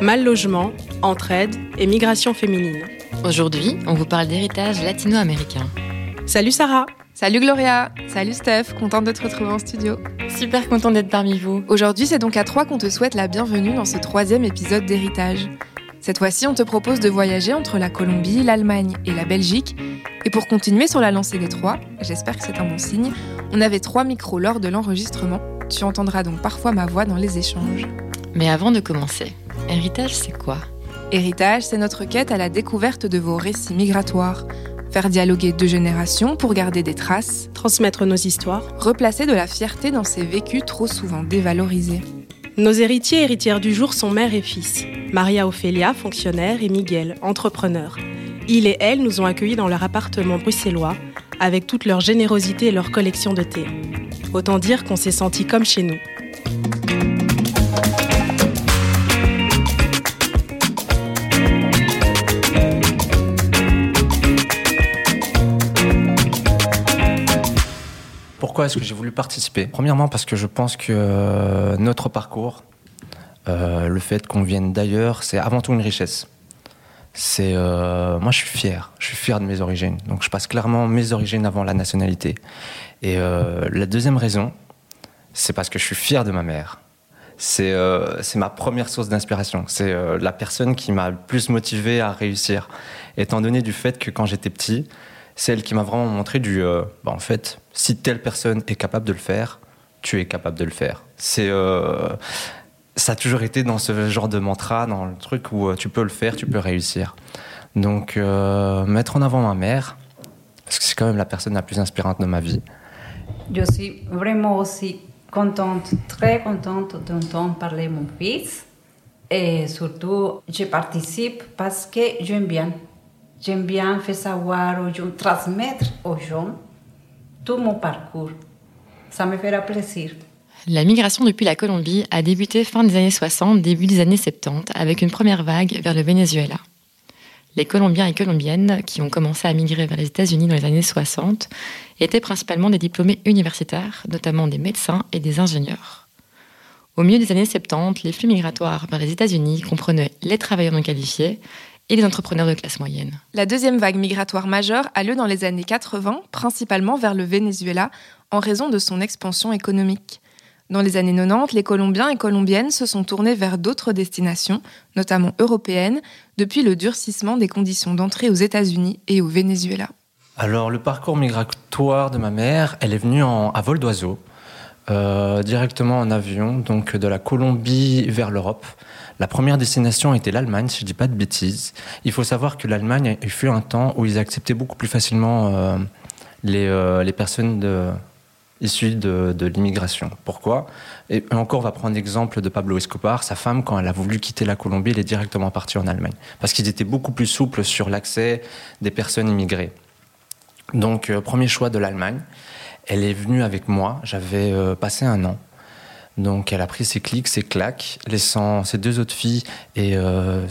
Mal logement, entraide et migration féminine. Aujourd'hui, on vous parle d'héritage latino-américain. Salut Sarah Salut Gloria Salut Steph, contente de te retrouver en studio. Super contente d'être parmi vous. Aujourd'hui, c'est donc à trois qu'on te souhaite la bienvenue dans ce troisième épisode d'Héritage. Cette fois-ci, on te propose de voyager entre la Colombie, l'Allemagne et la Belgique. Et pour continuer sur la lancée des trois, j'espère que c'est un bon signe, on avait trois micros lors de l'enregistrement. Tu entendras donc parfois ma voix dans les échanges. Mais avant de commencer, héritage, c'est quoi Héritage, c'est notre quête à la découverte de vos récits migratoires. Faire dialoguer deux générations pour garder des traces, transmettre nos histoires, replacer de la fierté dans ces vécus trop souvent dévalorisés. Nos héritiers et héritières du jour sont mère et fils. Maria Ophélia, fonctionnaire, et Miguel, entrepreneur. Il et elle nous ont accueillis dans leur appartement bruxellois, avec toute leur générosité et leur collection de thé. Autant dire qu'on s'est senti comme chez nous. Pourquoi est-ce que j'ai voulu participer? Premièrement parce que je pense que euh, notre parcours, euh, le fait qu'on vienne d'ailleurs, c'est avant tout une richesse. C'est euh, moi je suis fier, je suis fier de mes origines. Donc je passe clairement mes origines avant la nationalité. Et la deuxième raison, c'est parce que je suis fier de ma mère. C'est c'est ma première source d'inspiration. C'est la personne qui m'a le plus motivé à réussir. Étant donné du fait que quand j'étais petit, c'est elle qui m'a vraiment montré du. Bah, en fait, si telle personne est capable de le faire, tu es capable de le faire. C'est. Euh, ça a toujours été dans ce genre de mantra, dans le truc où euh, tu peux le faire, tu peux réussir. Donc, mettre en avant ma mère, parce que c'est quand même la personne la plus inspirante de ma vie. Je suis vraiment aussi contente, très contente d'entendre parler mon fils. Et surtout, je participe parce que j'aime bien J'aime bien faire savoir gens, transmettre aux gens tout mon parcours. Ça me fera plaisir. La migration depuis la Colombie a débuté fin des années 60, début des années 70, avec une première vague vers le Venezuela. Les Colombiens et Colombiennes qui ont commencé à migrer vers les États-Unis dans les années 60 étaient principalement des diplômés universitaires, notamment des médecins et des ingénieurs. Au milieu des années 70, les flux migratoires vers les États-Unis comprenaient les travailleurs non qualifiés, et les entrepreneurs de classe moyenne. La deuxième vague migratoire majeure a lieu dans les années 80, principalement vers le Venezuela, en raison de son expansion économique. Dans les années 90, les Colombiens et Colombiennes se sont tournés vers d'autres destinations, notamment européennes, depuis le durcissement des conditions d'entrée aux États-Unis et au Venezuela. Alors, le parcours migratoire de ma mère, elle est venue en, à vol d'oiseau, euh, directement en avion, donc de la Colombie vers l'Europe. La première destination était l'Allemagne, si je dis pas de bêtises. Il faut savoir que l'Allemagne fut un temps où ils acceptaient beaucoup plus facilement euh, euh, les, personnes issues de, l'immigration. Pourquoi? Et encore, on va prendre l'exemple de Pablo Escobar. Sa femme, quand elle a voulu quitter la Colombie, elle est directement partie en Allemagne. Parce qu'ils étaient beaucoup plus souples sur l'accès des personnes immigrées. Donc, euh, premier choix de l'Allemagne. Elle est venue avec moi. J'avais passé un an. Donc elle a pris ses clics, ses claques, laissant ses deux autres filles et euh,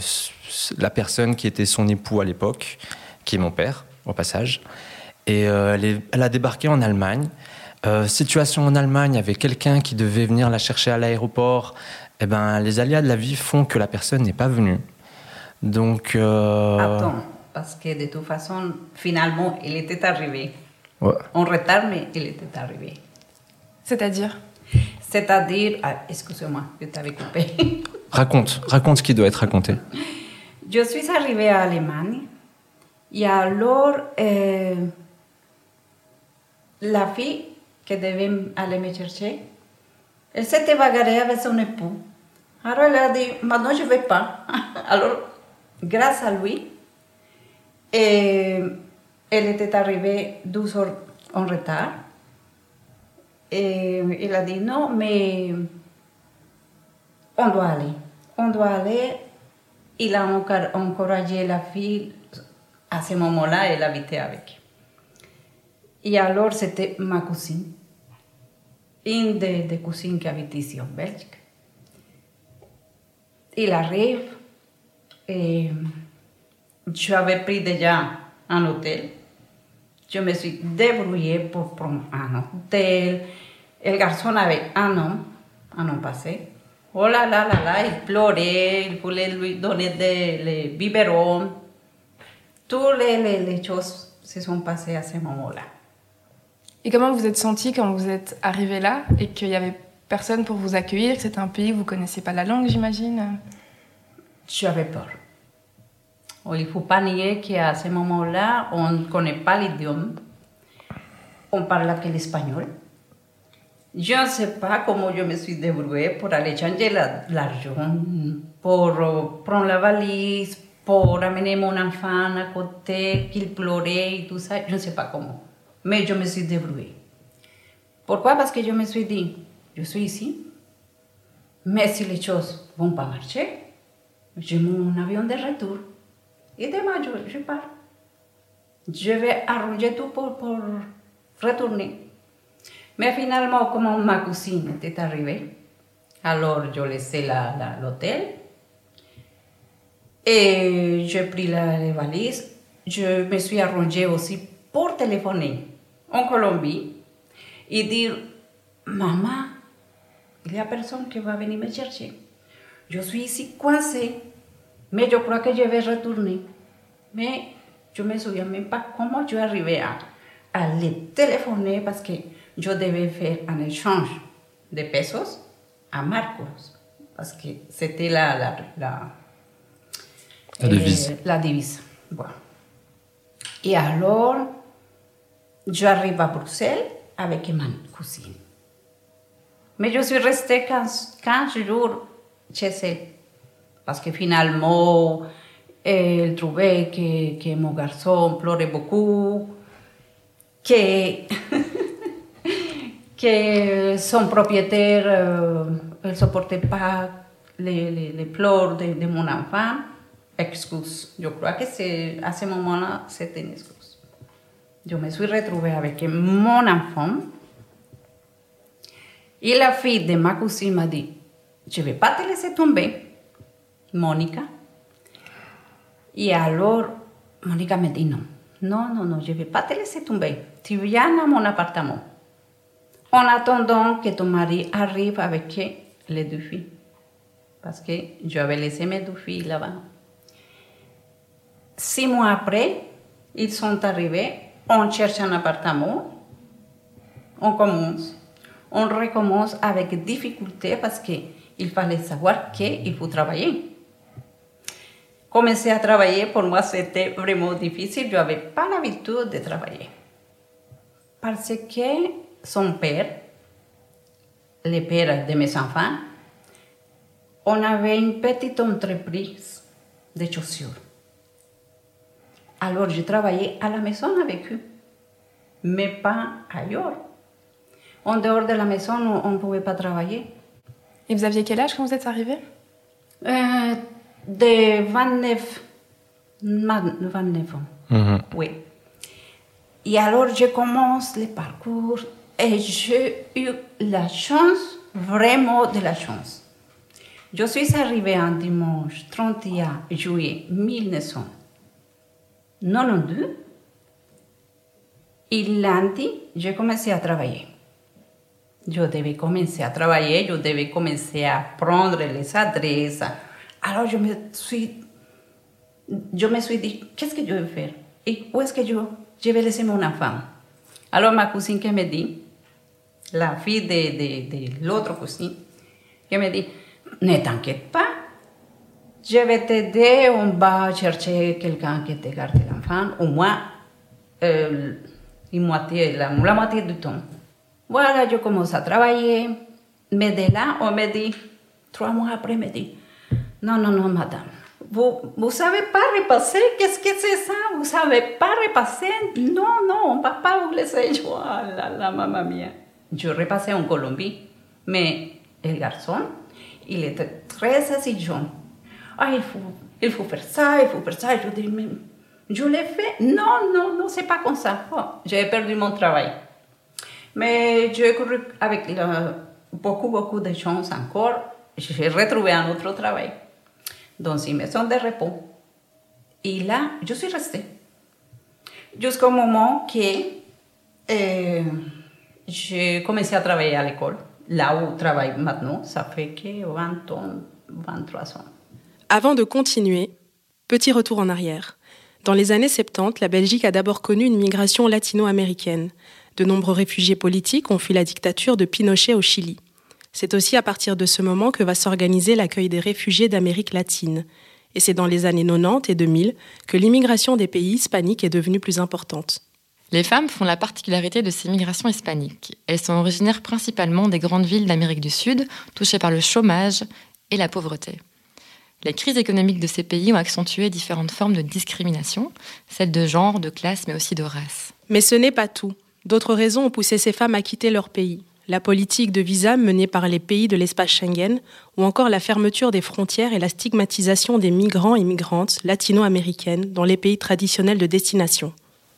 la personne qui était son époux à l'époque, qui est mon père, au passage. Et euh, elle, a débarqué en Allemagne. Euh, situation en Allemagne, avec quelqu'un qui devait venir la chercher à l'aéroport. Eh ben, les aléas de la vie font que la personne n'est pas venue. Donc. Attends, parce que de toute façon, finalement, il était arrivé. En retard, mais il était arrivé. C'est-à-dire? C'est-à-dire, ah, excusez-moi, je t'avais coupé. raconte, raconte ce qui doit être raconté. Je suis arrivée à Allemagne et alors euh, la fille qui devait aller me chercher, elle s'était bagarrée avec son époux. Alors elle a dit, maintenant je ne vais pas. Alors, grâce à lui, et elle était arrivée 12 heures en retard. Et il a dit non, mais on doit aller. On doit aller. Il a encouragé la fille. À ce moment-là, elle habitait avec. Et alors, c'était ma cousine. Une des, des cousines qui habitent ici en Belgique. Il arrive et j'avais pris déjà un hôtel. Je me suis débrouillée pour prendre un hôtel. El garçon avait un homme, un homme passé. Oh là là là là, il pleurait, il voulait lui donner des les biberons. Toutes les, les, les choses se sont passées à ce moment-là. Et comment vous êtes senti quand vous êtes arrivé là et qu'il y avait personne pour vous accueillir, que c'était un pays où vous connaissiez pas la langue, j'imagine J'avais peur. Oh, il ne faut pas nier qu'à ce moment-là, on ne connaît pas l'idiome. On parle que l'espagnol. Je ne sais pas comment je me suis débrouillée pour aller changer la- l'argent, pour euh, prendre la valise, pour amener mon enfant à côté, qu'il pleurait et tout ça. Je ne sais pas comment. Mais je me suis débrouillée. Pourquoi Parce que je me suis dit, je suis ici, mais si les choses ne vont pas marcher, j'ai mon avion de retour. Et demain, je, je pars. Je vais arranger tout pour, retourner. Mais finalement, comme ma cousine était arrivée, alors je laissé la- la- l'hôtel et j'ai pris les valises. Je me suis arrangée aussi pour téléphoner en Colombie et dire Maman, il n'y a personne qui va venir me chercher. Je suis ici coincée, mais je crois que je vais retourner. Mais je ne me souviens même pas comment suis arrivée à, à les téléphoner parce que je devais faire un échange de pesos à Marcos. Parce que c'était la, la, la, La devise. euh, la devise. Bon. Et alors, j'arrive à Bruxelles avec ma cousine. Mais je suis restée 15, 15 jours chez elle. Parce que finalement, elle trouvait que, que mon garçon pleurait beaucoup, que, que son propriétaire euh, ne supportait pas les, les, les pleurs de, de mon enfant. Excuse. Je crois que à ce moment-là, c'était une excuse. Je me suis retrouvée avec mon enfant. Et la fille de ma cousine m'a dit, je ne vais pas te laisser tomber, Monica. Et alors, Monica me dit non. Non, non, non, je vais pas te laisser. Tu à mon appartement. En attendant que ton mari arrive avec les deux filles. Parce que j'avais laissé mes deux filles là-bas. Six mois après, ils sont arrivés. On cherche un appartement. On commence. On recommence avec difficulté parce qu'il fallait savoir qu'il faut travailler. Commencer à travailler, pour moi, c'était vraiment difficile. Je n'avais pas l'habitude de travailler. Parce que son père, le père de mes enfants, on avait une petite entreprise de chaussures. Alors, je travaillais à la maison avec eux, mais pas ailleurs. En dehors de la maison, on ne pouvait pas travailler. Et vous aviez quel âge quand vous êtes arrivé Euh, de 29, ma- 29 ans, Mhm. oui. Et alors, je commence le parcours et j'ai eu la chance, vraiment de la chance. Je suis arrivée un dimanche 31 juillet 1992 et lundi, j'ai commencé à travailler. Je devais commencer à travailler, je devais commencer à prendre les adresses. Alors je me suis, je me suis dit, qu'est-ce que je vais faire Et où que je, je vais laisser ma me dit, la fille de, de, l'autre cousine, qui me dit, ne t'inquiète pas, je vais t'aider, on va chercher quelqu'un qui te garde l'enfant, au moins la, la moitié du temps. Voilà, je commence à travailler, mais de on me dit, trois mois après, me non, non, non, madame, vous ne savez pas repasser, qu'est-ce que c'est ça? Vous ne savez pas repasser? Non, non, on ne va pas vous laisser. Je, oh là là, maman mia. Je repassais en Colombie, mais le garçon, il était très exigeant. Ah, il faut, il faut faire ça, il faut faire ça. Je dis, mais je l'ai fait. Non, non, non, c'est pas comme ça. Oh, j'ai perdu mon travail. Mais j'ai couru avec le- beaucoup, beaucoup de chance encore. J'ai retrouvé un autre travail dans une maison de repos. Et là, je suis restée. Jusqu'au moment que j'ai commencé à travailler à l'école. là où je travaille maintenant, ça fait que 20 ans, 23 ans. Avant de continuer, petit retour en arrière. Dans les années 70, la Belgique a d'abord connu une migration latino-américaine. De nombreux réfugiés politiques ont fui la dictature de Pinochet au Chili. C'est aussi à partir de ce moment que va s'organiser l'accueil des réfugiés d'Amérique latine. Et c'est dans les années 90 et 2000 que l'immigration des pays hispaniques est devenue plus importante. Les femmes font la particularité de ces migrations hispaniques. Elles sont originaires principalement des grandes villes d'Amérique du Sud, touchées par le chômage et la pauvreté. Les crises économiques de ces pays ont accentué différentes formes de discrimination, celles de genre, de classe, mais aussi de race. Mais ce n'est pas tout. D'autres raisons ont poussé ces femmes à quitter leur pays. La politique de visa menée par les pays de l'espace Schengen, ou encore la fermeture des frontières et la stigmatisation des migrants et migrantes latino-américaines dans les pays traditionnels de destination.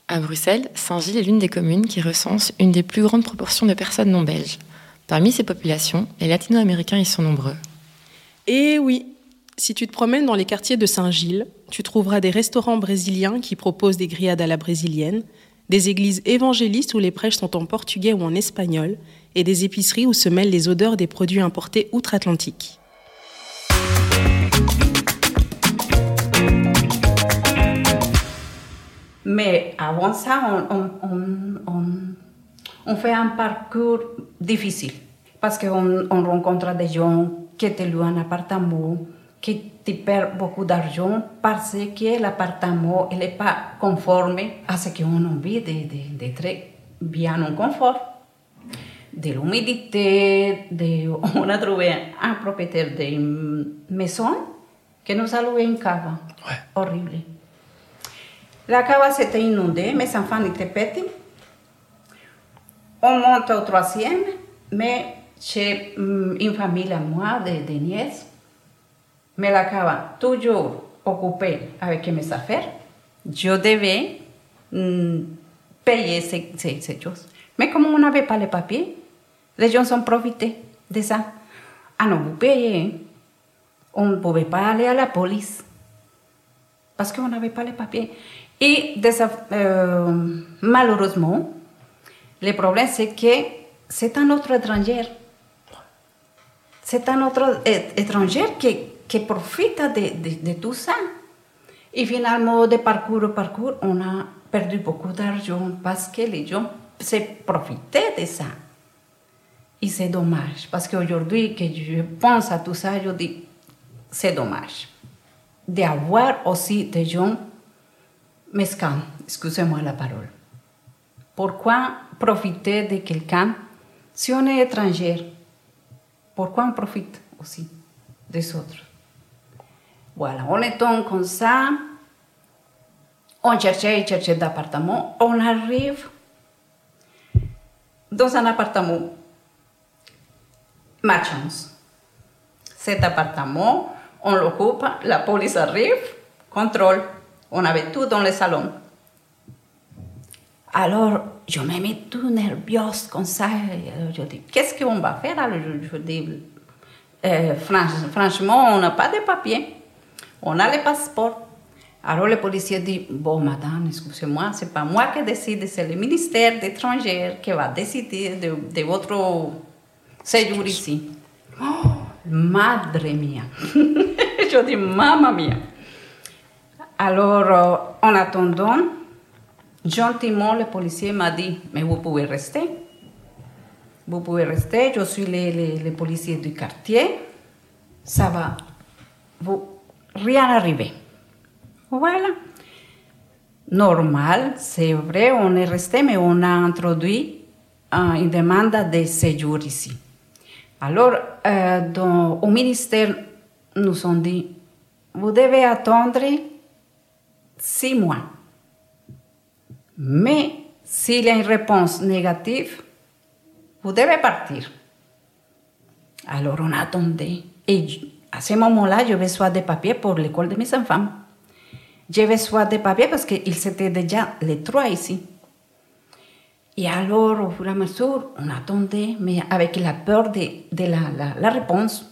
À Bruxelles, Saint-Gilles est l'une des communes qui recense une des plus grandes proportions de personnes non belges. Parmi ces populations, les latino-américains y sont nombreux. Et oui, si tu te promènes dans les quartiers de Saint-Gilles, tu trouveras des restaurants brésiliens qui proposent des grillades à la brésilienne, des églises évangélistes où les prêches sont en portugais ou en espagnol, et des épiceries où se mêlent les odeurs des produits importés outre-Atlantique. Mais avant ça, on, fait un parcours difficile parce qu'on on rencontre des gens qui te louent un appartement, qui te perdent beaucoup d'argent parce que l'appartement n'est pas conforme à ce qu'on a envie d'être bien en confort. De l'humidité, de... on a trouvé un propriétaire de maison qui nous a loué une cave. Horrible. La cave s'était inondée, mes enfants étaient petits. On monte au troisième, mais j'ai mm, une famille à moi de, de nièces. Mais la cave, toujours occupée avec mes affaires, je devais mm, payer ces, choses. Mais comme on n'avait pas les papiers, les gens ont profité de ça. Ah non, vous payez. On ne pouvait pas à la police parce qu'on n'avait pas les papiers. Et euh, malheureusement, le problème, c'est que c'est un autre étranger. C'est un autre étranger qui, qui profite de, de, tout ça. Et finalement, de parcours en parcours, on a perdu beaucoup d'argent parce que les gens se profitaient de ça. Et c'est dommage, parce qu'aujourd'hui, que je pense à tout ça, je dis, c'est dommage d'avoir aussi des gens mesquins, excusez-moi la parole. Pourquoi profiter de quelqu'un si on est étranger Pourquoi on profite aussi des autres Voilà, on est comme ça, on cherchait et cherchait d'appartement, on arrive dans un appartement ma chance. Cet appartement, on l'occupe, la police arrive, contrôle. On avait tout dans le salon. Alors, je me mets tout nerveuse comme ça. Je dis, qu'est-ce qu'on va faire Alors, je, dis, euh, franchement, on n'a pas de papier. On a le passeport. Alors, le policier dit, bon, madame, excusez-moi, c'est pas moi qui décide, c'est le ministère des étrangers qui va décider de, de votre séjour ici. Oh, madre mia. je dis, mamma mia. Alors, euh, en attendant, gentiment, le policier m'a dit, mais vous pouvez rester. Vous pouvez rester, je suis le, policier du quartier. Ça va vous rien arriver. Voilà. Normal, c'est vrai, on est resté, mais on a introduit euh, une demande de séjour ici. Alors, euh, dans, au ministère, nous ont dit, vous devez attendre six mois. Mais s'il y a une réponse négative, vous devez partir. Alors on attendait. Et ce moment-là, je besoin de papiers pour l'école de mes enfants. J'ai besoin de papiers parce qu'ils étaient déjà les trois ici. Et alors, au fur et à mesure, on attendait, mais avec la peur de, de la, la, la, réponse.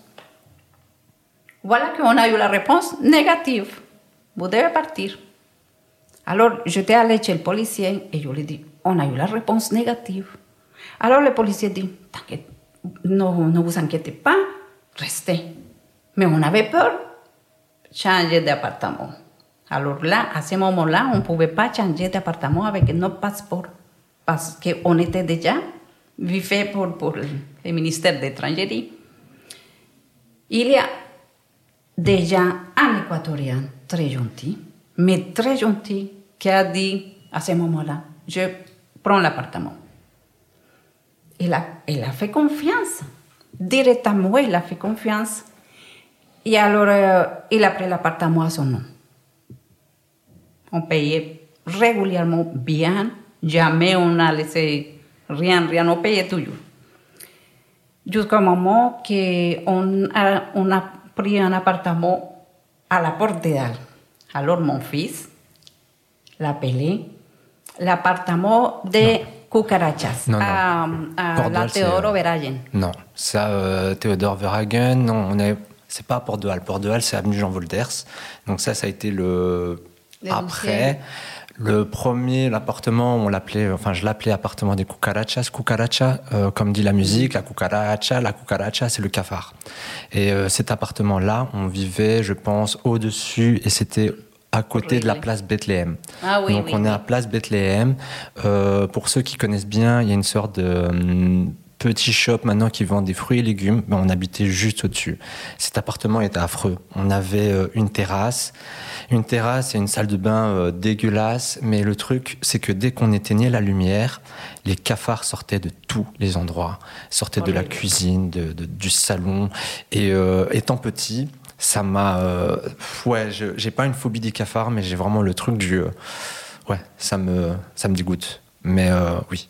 Voilà qu'on a eu la réponse négative. Vous devez partir. Alors, j'étais allée chez le policier et je lui ai dit, on a eu la réponse négative. Alors, le policier dit, non, ne vous inquiétez pas, restez. Mais on avait peur, changer d'appartement. Alors là, à ce moment-là, on ne pouvait pas changer d'appartement avec notre passeport parce qu'on était déjà vivait pour, pour le ministère d'étrangérie. Il y a déjà un Équatorien très gentil, mais très gentil, qui a dit à ce moment-là, je prends l'appartement. Il a, il a fait confiance. Directement, il a fait confiance. Et alors, euh, il a pris l'appartement à son nom. On payait régulièrement bien. Jamais on a laissé rien, rien, on payait toujours. Jusqu'au moment qu'on a, on a pris un appartement à la Porte d'Al. Alors mon fils l'appelait l'appartement de Cucarachas Non, non. à, à la Teodoro euh, Veragen. Non, ça, euh, Théodore Verhagen, non, on est, c'est pas à Porte de Halle. Porte de Halle, c'est avenue Jean Volders. Donc ça, ça a été le après. Le premier, l'appartement, on l'appelait, enfin, je l'appelais appartement des cucarachas. Cucaracha, euh, comme dit la musique, la cucaracha, la cucaracha, c'est le cafard. Et euh, cet appartement-là, on vivait, je pense, au-dessus, et c'était à côté de la place Bethléem. Ah oui, Donc on est à Place Bethléem. Euh, pour ceux qui connaissent bien, il y a une sorte de hum, petit shop maintenant qui vend des fruits et légumes. Ben, on habitait juste au-dessus. Cet appartement était affreux. On avait euh, une terrasse, une terrasse et une salle de bain euh, dégueulasse. Mais le truc, c'est que dès qu'on éteignait la lumière, les cafards sortaient de tous les endroits. Sortaient de la cuisine, de- de- du salon. Et euh, étant petit, ça m'a. euh, ouais, j'ai pas une phobie des cafards, mais j'ai vraiment le truc du. euh, ouais, ça me, ça me dégoûte. Mais euh, oui,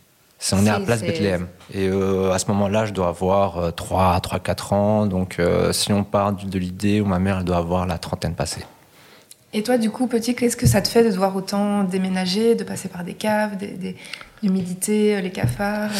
on est à Place Bethléem. Et euh, à ce moment-là, je dois avoir euh, 3, 3, 4 ans. Donc euh, si on part de l'idée où ma mère, elle doit avoir la trentaine passée. Et toi, du coup, petit, qu'est-ce que ça te fait de devoir autant déménager, de passer par des caves, des, des- l'humidité, euh, les cafards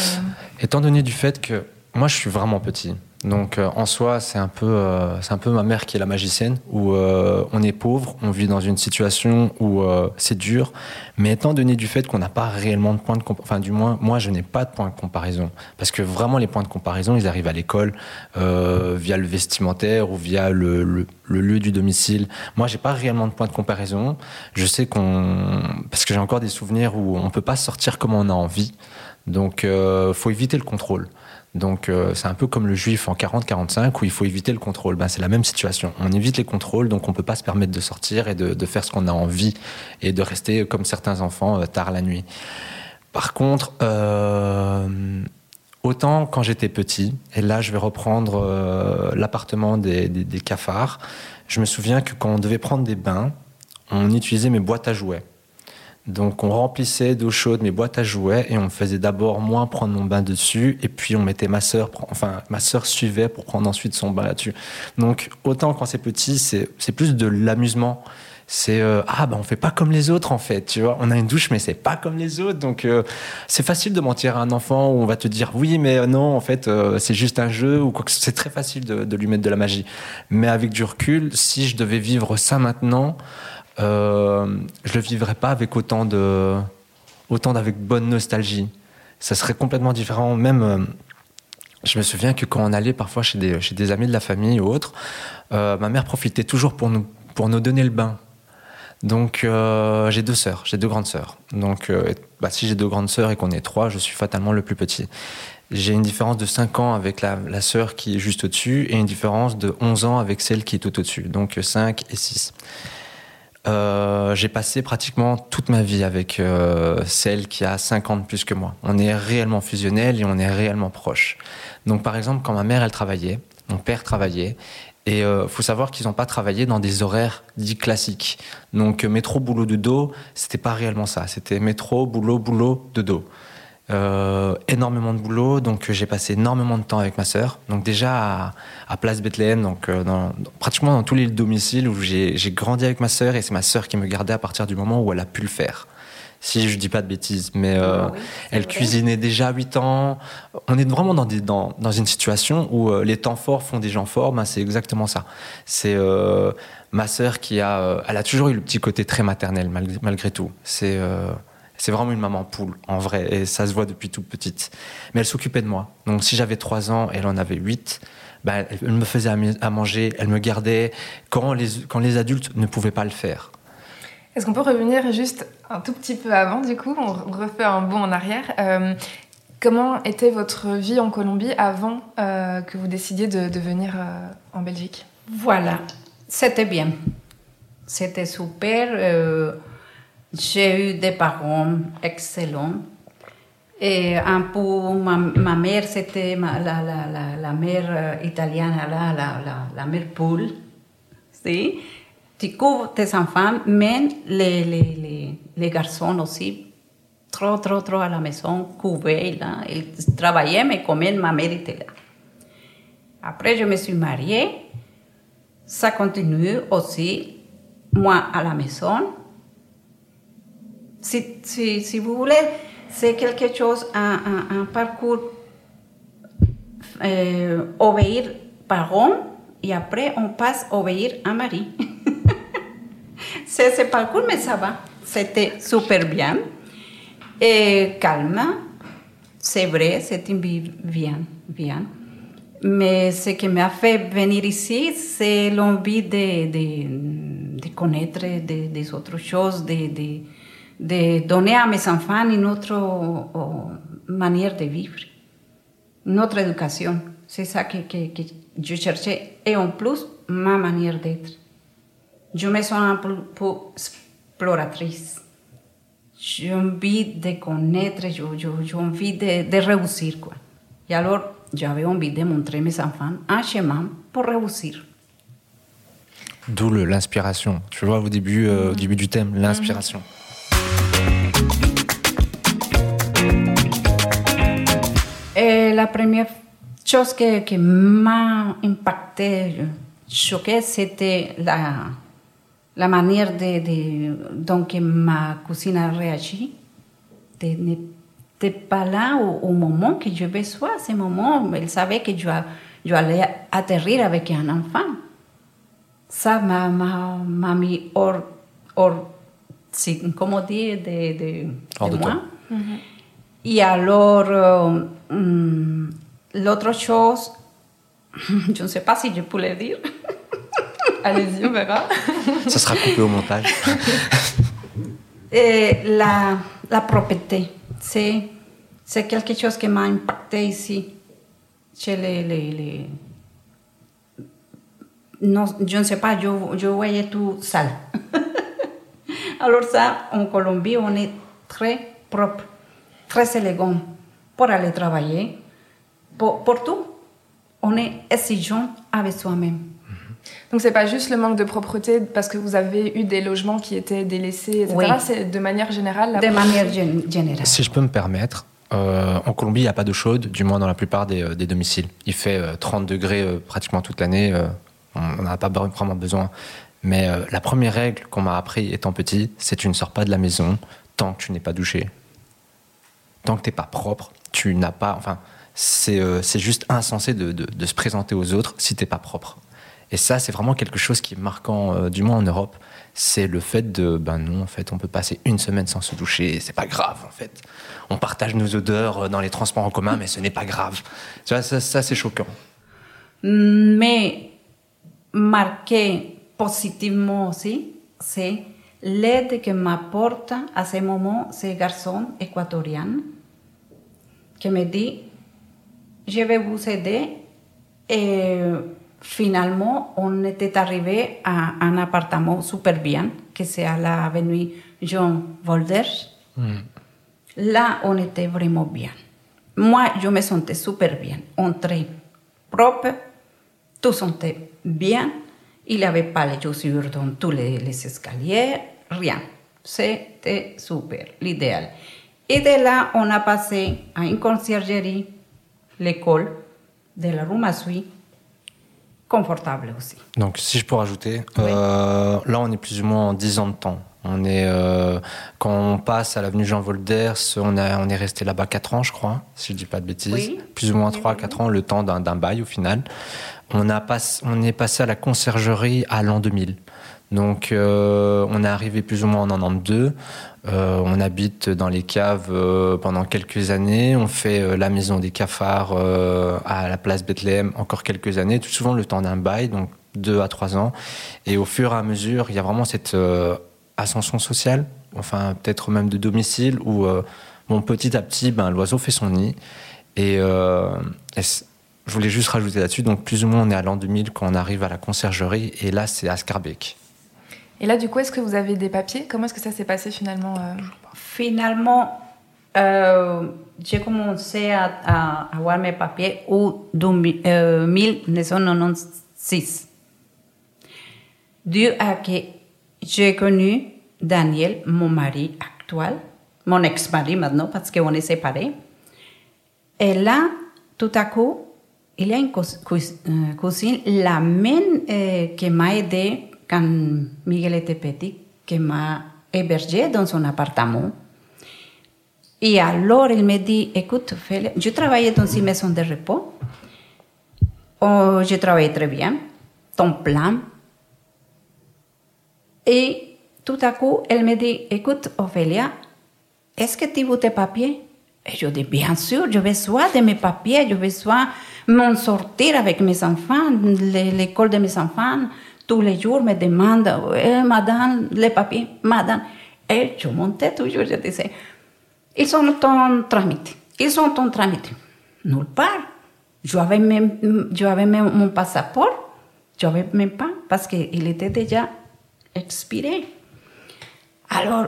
Étant donné du fait que moi, je suis vraiment petit. Donc euh, en soi, c'est un peu, euh, c'est un peu ma mère qui est la magicienne, où euh, on est pauvre, on vit dans une situation où euh, c'est dur, mais étant donné du fait qu'on n'a pas réellement de points de comparaison, enfin du moins moi je n'ai pas de points de comparaison, parce que vraiment les points de comparaison, ils arrivent à l'école euh, via le vestimentaire ou via le, le- le lieu du domicile. Moi, j'ai pas réellement de points de comparaison. Je sais qu'on, parce que j'ai encore des souvenirs où on peut pas sortir comme on a envie, donc euh, faut éviter le contrôle. Donc euh, c'est un peu comme le juif en 40-45 où il faut éviter le contrôle. Ben, c'est la même situation. On évite les contrôles, donc on peut pas se permettre de sortir et de, faire ce qu'on a envie et de rester comme certains enfants euh, tard la nuit. Par contre, euh, autant quand j'étais petit, et là je vais reprendre l'appartement des cafards, je me souviens que quand on devait prendre des bains, on utilisait mes boîtes à jouets. Donc on remplissait d'eau chaude mes boîtes à jouets et on faisait d'abord moi prendre mon bain dessus et puis on mettait ma sœur, enfin ma sœur suivait pour prendre ensuite son bain là-dessus. Donc autant quand c'est petit, c'est c'est plus de l'amusement. C'est euh, ah ben on fait pas comme les autres en fait, tu vois. On a une douche mais c'est pas comme les autres, donc euh, c'est facile de mentir à un enfant où on va te dire oui mais euh, non en fait euh, c'est juste un jeu ou quoi que c'est très facile de, de lui mettre de la magie. Mais avec du recul, si je devais vivre ça maintenant, euh, je le vivrais pas avec autant de autant d'avec bonne nostalgie. Ça serait complètement différent. Même, euh, je me souviens que quand on allait parfois chez des, chez des amis de la famille ou autres, euh, ma mère profitait toujours pour nous, pour nous donner le bain. Donc euh, j'ai deux sœurs, j'ai deux grandes sœurs. Donc euh, bah, si j'ai deux grandes sœurs et qu'on est trois, je suis fatalement le plus petit. J'ai une différence de 5 ans avec la, la sœur qui est juste au-dessus et une différence de 11 ans avec celle qui est tout au-dessus. Donc 5 et 6. Euh, j'ai passé pratiquement toute ma vie avec euh, celle qui a 5 ans de plus que moi. On est réellement fusionnels et on est réellement proches. Donc par exemple, quand ma mère, elle travaillait, mon père travaillait, et euh, faut savoir qu'ils n'ont pas travaillé dans des horaires dits classiques. Donc euh, métro, boulot, de dos, c'était pas réellement ça. C'était métro, boulot, boulot, de dos. Euh, énormément de boulot, donc euh, j'ai passé énormément de temps avec ma sœur. Donc déjà à, à Place Bethléem, donc euh, dans, dans- pratiquement dans tous les domiciles où j'ai grandi avec ma sœur et c'est ma sœur qui me gardait à partir du moment où elle a pu le faire. Si je dis pas de bêtises, mais euh, Ah oui, elle vrai. cuisinait déjà à 8 ans. On est vraiment dans, des, dans, dans une situation où euh, les temps forts font des gens forts. Ben, c'est exactement ça. C'est ma sœur qui a, elle a toujours eu le petit côté très maternel malgré, malgré tout. C'est, C'est vraiment une maman poule, en vrai, et ça se voit depuis toute petite. Mais elle s'occupait de moi. Donc si j'avais 3 ans et elle en avait 8, ben, elle me faisait à manger, elle me gardait quand les, quand les adultes ne pouvaient pas le faire. Est-ce qu'on peut revenir juste un tout petit peu avant, du coup? On refait un bond en arrière. Euh, comment était votre vie en Colombie avant euh, que vous décidiez de, venir euh, en Belgique? Voilà, c'était bien. C'était super. J'ai eu des parents excellents. Et un peu, ma, mère, c'était la, la, la, la, mère italienne, la, la, la, mère poule. Si? Tu couvres tes enfants, mais les, les, les, les garçons aussi, trop, trop, trop à la maison, couvaient, là. Ils travaillaient, mais quand même, ma mère était là. Après, je me suis mariée. Ça continue aussi, moi à la maison. Si, si, si vous voulez, c'est quelque chose, un, un, un parcours euh, obéir parents et après on passe obéir à Marie. c'est ce parcours, mais ça va. Super bien. Et calme, c'est vrai, c'est une bien, bien. Mais ce qui m'a fait venir ici, c'est l'envie de, de, de, connaître des, des autres choses, de, de donner à mes enfants une autre manière de vivre, une autre éducation. C'est ça que, que, que, je cherchais. Et en plus, ma manière d'être. Je me sens un peu, exploratrice. J'ai envie de connaître, j'ai envie de, de réussir. Quoi. Et alors, j'avais envie de montrer à mes enfants un chemin pour réussir. D'où l'inspiration. Tu vois, au début, euh, au début du thème, l'inspiration. Eh, la première chose que, que m'a impacté, choqué, c'était la, la manière de, de, dont ma cousine a réagi. De n'était pas là au, moment que je besoin. ce moment, elle savait que je, je allais atterrir avec un enfant. Ça m'a mis hors, hors comment dire, de, de, de, moi. Et alors, euh, l'autre chose, je ne sais pas si je peux le dire. Allez-y, on verra. Ça sera coupé au montage. Et la, la propreté, c'est, c'est quelque chose qui m'a impacté ici, chez les, les, les... Non, je ne sais pas, je, je voyais tout sale. Alors ça, en Colombie, on est très propre très élégant pour aller travailler, pour, pour tout. On est exigeant avec soi-même. Donc c'est pas juste le manque de propreté parce que vous avez eu des logements qui étaient délaissés, etc. C'est de manière générale. de manière générale. Si je peux me permettre, euh, en Colombie, il n'y a pas de chaude, du moins dans la plupart des, euh, des domiciles. Il fait 30 euh, degrés pratiquement toute l'année. on n'a pas vraiment besoin. Mais la première règle qu'on m'a appris étant petit, c'est tu ne sors pas de la maison tant que tu n'es pas douché tant que t'es pas propre, tu n'as pas. Enfin, c'est euh, juste insensé de, de, se présenter aux autres si t'es pas propre. Et ça, c'est vraiment quelque chose qui est marquant, euh, du moins en Europe. C'est le fait de, ben non, en fait, on peut passer une semaine sans se doucher, c'est pas grave, en fait. On partage nos odeurs euh, dans les transports en commun, mais ce n'est pas grave. Tu ça, ça c'est choquant. Mais marqué positivement aussi, c'est l'aide que m'apporte à ce moment ce garçon équatorien qui me dit je vais vous aider et finalement on était arrivé à un appartement super bien que c'est à l'avenue Jean Volders. Mm. Là on était vraiment bien. Moi je me sentais super bien, entré propre, tout sentait bien. Il n'y avait pas les chaussures dans tous les, les escaliers, rien. C'était super, l'idéal. Et de là, on a passé à une conciergerie, l'école de la rue Massoui, confortable aussi. Donc, si je peux rajouter, euh, là, on est plus ou moins en 10 ans de temps. On est, euh, quand on passe à l'avenue Jean Volders, on, a, on est resté là-bas 4 ans, je crois, si je ne dis pas de bêtises. Plus ou moins 3-4 ans, le temps d'un bail au final. On, est passé à la conciergerie à l'an 2000. Donc, euh, on est arrivé plus ou moins en 92. Euh, on habite dans les caves euh, pendant quelques années. On fait la maison des cafards à la place Bethléem encore quelques années, tout souvent le temps d'un bail, donc deux à trois ans. Et au fur et à mesure, il y a vraiment cette ascension sociale, enfin peut-être même de domicile, où petit à petit, ben, l'oiseau fait son nid. Je voulais juste rajouter là-dessus, donc plus ou moins on est à l'an 2000 quand on arrive à la conciergerie, et là c'est à Scarbeck. Et là, du coup, est-ce que vous avez des papiers? Comment est-ce que ça s'est passé finalement euh? Finalement, euh, j'ai commencé à, avoir mes papiers en 1996. Dû à que j'ai connu Daniel, mon mari actuel, mon ex-mari maintenant, parce qu'on est séparés. Et là, tout à coup, il y a une euh, cousine, la même qui m'a aidé quand Miguel était petit, qui m'a hébergé dans son appartement. Et alors, il me dit, écoute, je travaillais dans une maison de repos. Oh, je travaillais très bien, ton plan. Et tout à coup, elle me dit, écoute, Ophélia, est-ce que tu veux tes papiers Et je dis, bien sûr, je besoin de mes papiers, je besoin m'en sortir avec mes enfants, l'école de mes enfants tous les jours me demande, eh, madame, les papiers, madame. Et je montais toujours, je disais, ils sont en tramite, ils sont en tramite. Nulle part. Je avais même, je avais même mon passeport, je n'avais même pas, parce qu'il était déjà expiré. Alors,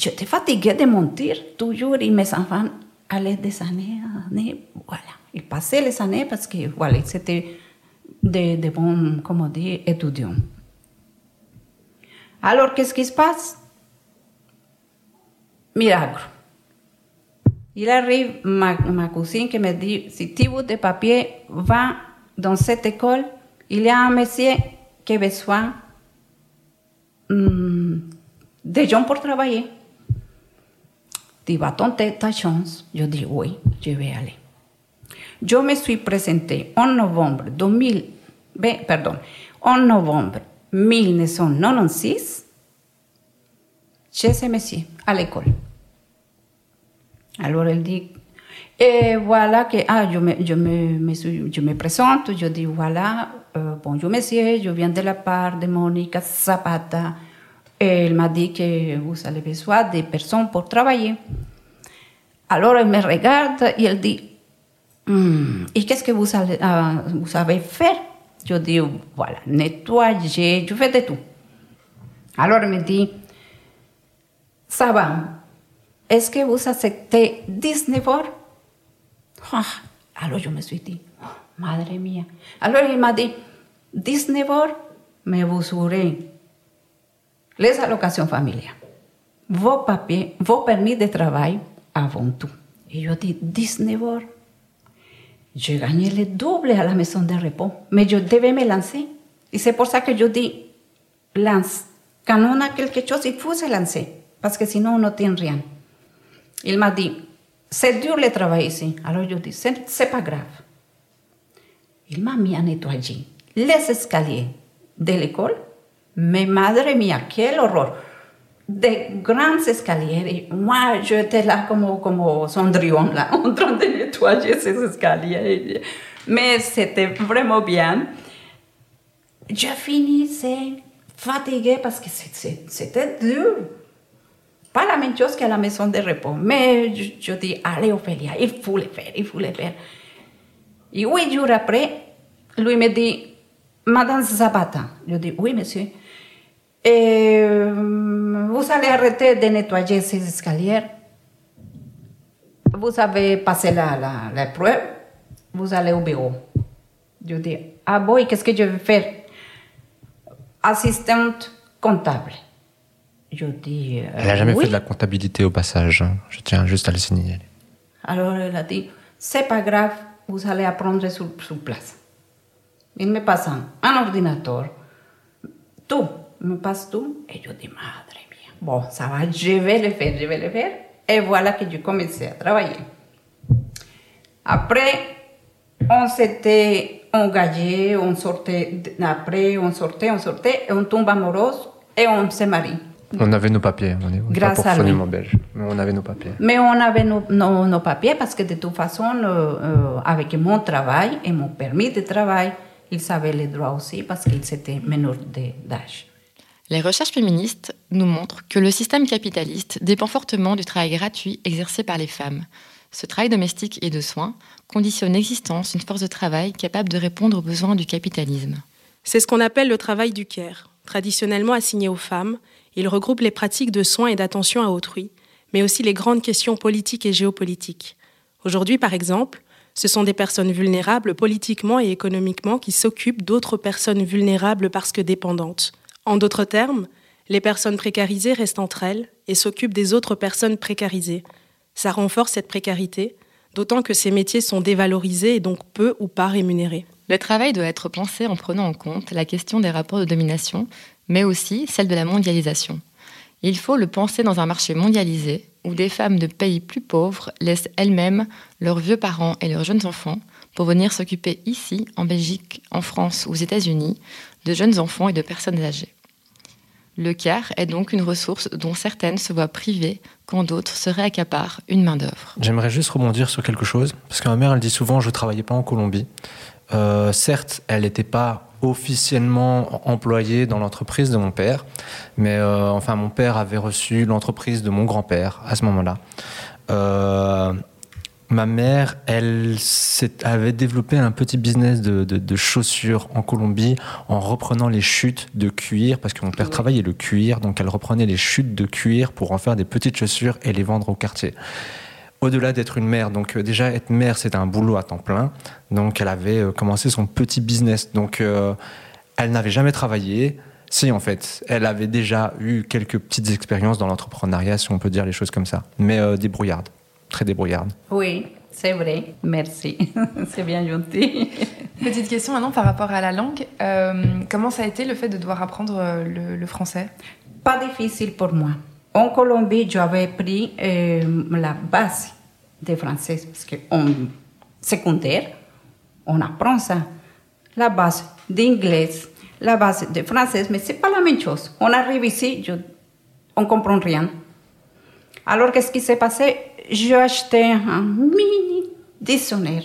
j'étais fatiguée de mentir toujours et mes enfants allaient des années, années, voilà. Ils passaient les années parce que, voilà, c'était de, de bons, comme on dit, étudiants. Alors, qu'est-ce qui se passe Miracle. Il arrive ma, ma, cousine me dit, si tu veux des papiers, va dans cette école, il y a un monsieur qui de gens pour travailler. Tu vas tenter ta chance. Je dis, oui, je vais aller. Yo me suis présenté en novembre 2000, pardon, en novembre 1996 chez ce monsieur à l'école. Alors elle dit, et voilà que, ah, je me, je me, je me présente, je dis, voilà, euh, bonjour monsieur, je viens de la part de Monica Zapata. Elle m'a dit que vous avez besoin de personnes pour travailler. Alors elle me regarde et elle dit, Hmm. ¿Y qué es que vous, uh, vous Je dis, voilà, je fais de tout. Alors, me dit, ça va, est-ce que vous acceptez 19 heures ah, Alors, je me suis oh, madre mía. Alors, il m'a dit, 19 heures, mais vous les allocations familiales, vos papiers, vos permis de travail avant tout. Et je dis, 19 heures je gagnais le double à la maison de repos, mais je devais me lancer. Et c'est pour ça que je dis, lance. Quand on a quelque chose, il faut se lancer, parce que sinon on n'obtient rien. Il m'a dit, c'est dur le travail ici. Alors je dis, c'est pas grave. Il m'a mis à nettoyer les escaliers de l'école, mais madre mía, quel horror de grands escaliers. moi, j'étais là comme, comme Cendrillon, là, en de nettoyer ces escaliers. Mais c'était vraiment bien. Je finissais fatiguée parce que c'était dur. Pas la même chose qu'à la maison de repos. Mais je, dis, allez, Ophélia, il faut le faire, il faut le faire. Et huit jours après, me dit, Madame Zapata. Je dis, oui, monsieur. Et vous allez arrêter de nettoyer ces escaliers. Vous avez passé la, la, la preuve, vous allez au bureau. Je dis, ah bon, qu'est-ce que je vais faire? Assistante comptable. Je dis. elle n'a jamais fait de la comptabilité au passage. Je tiens juste à le signaler. Alors elle a dit, c'est pas grave, vous allez apprendre sur, sur place. Il me passe un ordinateur, tout me passe tout. Et je dis, madre mía, bon, ça va, je vais le faire, je vais le faire. Et voilà que je commençais à travailler. Après, on s'était gagnait, on sortait, après on sortait, on sortait, et on tombe amoureuse et on se marie. On avait nos papiers, on est Grâce pas à belge, mais on avait nos papiers. Mais on avait nos, nos- nos papiers parce que de toute façon, euh, euh, avec mon travail et mon permis de travail, il savait les droits aussi parce qu'il était meneur de- d'âge. Les recherches féministes nous montrent que le système capitaliste dépend fortement du travail gratuit exercé par les femmes. Ce travail domestique et de soins conditionne l'existence d'une force de travail capable de répondre aux besoins du capitalisme. C'est ce qu'on appelle le travail du care. Traditionnellement assigné aux femmes, il regroupe les pratiques de soins et d'attention à autrui, mais aussi les grandes questions politiques et géopolitiques. Aujourd'hui, par exemple, ce sont des personnes vulnérables politiquement et économiquement qui s'occupent d'autres personnes vulnérables parce que dépendantes. En d'autres termes, les personnes précarisées restent entre elles et s'occupent des autres personnes précarisées. Ça renforce cette précarité, d'autant que ces métiers sont dévalorisés et donc peu ou pas rémunérés. Le travail doit être pensé en prenant en compte la question des rapports de domination, mais aussi celle de la mondialisation. Il faut le penser dans un marché mondialisé où des femmes de pays plus pauvres laissent elles-mêmes leurs vieux parents et leurs jeunes enfants pour venir s'occuper ici, en Belgique, en France ou aux États-Unis, de jeunes enfants et de personnes âgées. Le CAR est donc une ressource dont certaines se voient privées quand d'autres se réaccaparent une main-d'œuvre. J'aimerais juste rebondir sur quelque chose, parce que ma mère, elle dit souvent, je travaillais pas en Colombie. Euh, certes, elle n'était pas officiellement employée dans l'entreprise de mon père, mais euh, enfin, mon père avait reçu l'entreprise de mon grand-père à ce moment-là. Euh, ma mère, elle avait développé un petit business de, de- de chaussures en Colombie en reprenant les chutes de cuir, parce que mon père Oui. travaillait le cuir, donc elle reprenait les chutes de cuir pour en faire des petites chaussures et les vendre au quartier. Au-delà d'être une mère, donc euh, déjà être mère, c'est un boulot à temps plein. Donc elle avait euh, commencé son petit business. Donc euh, elle n'avait jamais travaillé. Si, en fait, elle avait déjà eu quelques petites expériences dans l'entrepreneuriat, si on peut dire les choses comme ça. Mais euh, débrouillarde, très débrouillarde. Oui, c'est vrai. Merci. c'est bien gentil. Petite question maintenant par rapport à la langue. Euh, comment ça a été le fait de devoir apprendre euh, le, le français? Pas difficile pour moi. En Colombie, j'avais pris euh, la base de français parce qu'en secondaire, on apprend ça. La base d'anglais, la base de français, mais c'est pas la même chose. On arrive ici, je, on comprend rien. Alors, qu'est-ce qui s'est passé? J'ai acheté un mini dictionnaire,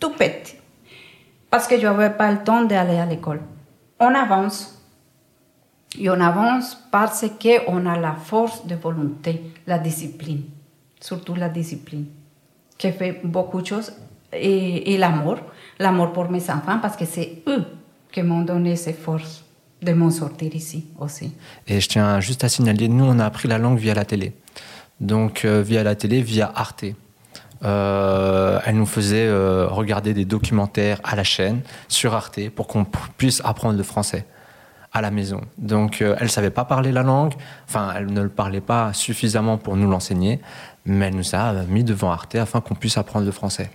tout petit, parce que je n'avais pas le temps d'aller à l'école. On avance. Et on avance parce qu'on a la force de volonté, la discipline, surtout la discipline, qui fait beaucoup de choses. Et, et l'amour, l'amour pour mes enfants, parce que c'est eux qui m'ont donné ces forces de m'en sortir ici aussi. Et je tiens juste à signaler, nous, on a appris la langue via la télé. Donc, euh, via la télé, via Arte. Euh, elle nous faisait euh, regarder des documentaires à la chaîne, sur Arte, pour qu'on puisse apprendre le français à la maison. Donc, elle savait pas parler la langue. Enfin, elle ne le parlait pas suffisamment pour nous l'enseigner. Mais elle nous a mis devant Arte afin qu'on puisse apprendre le français.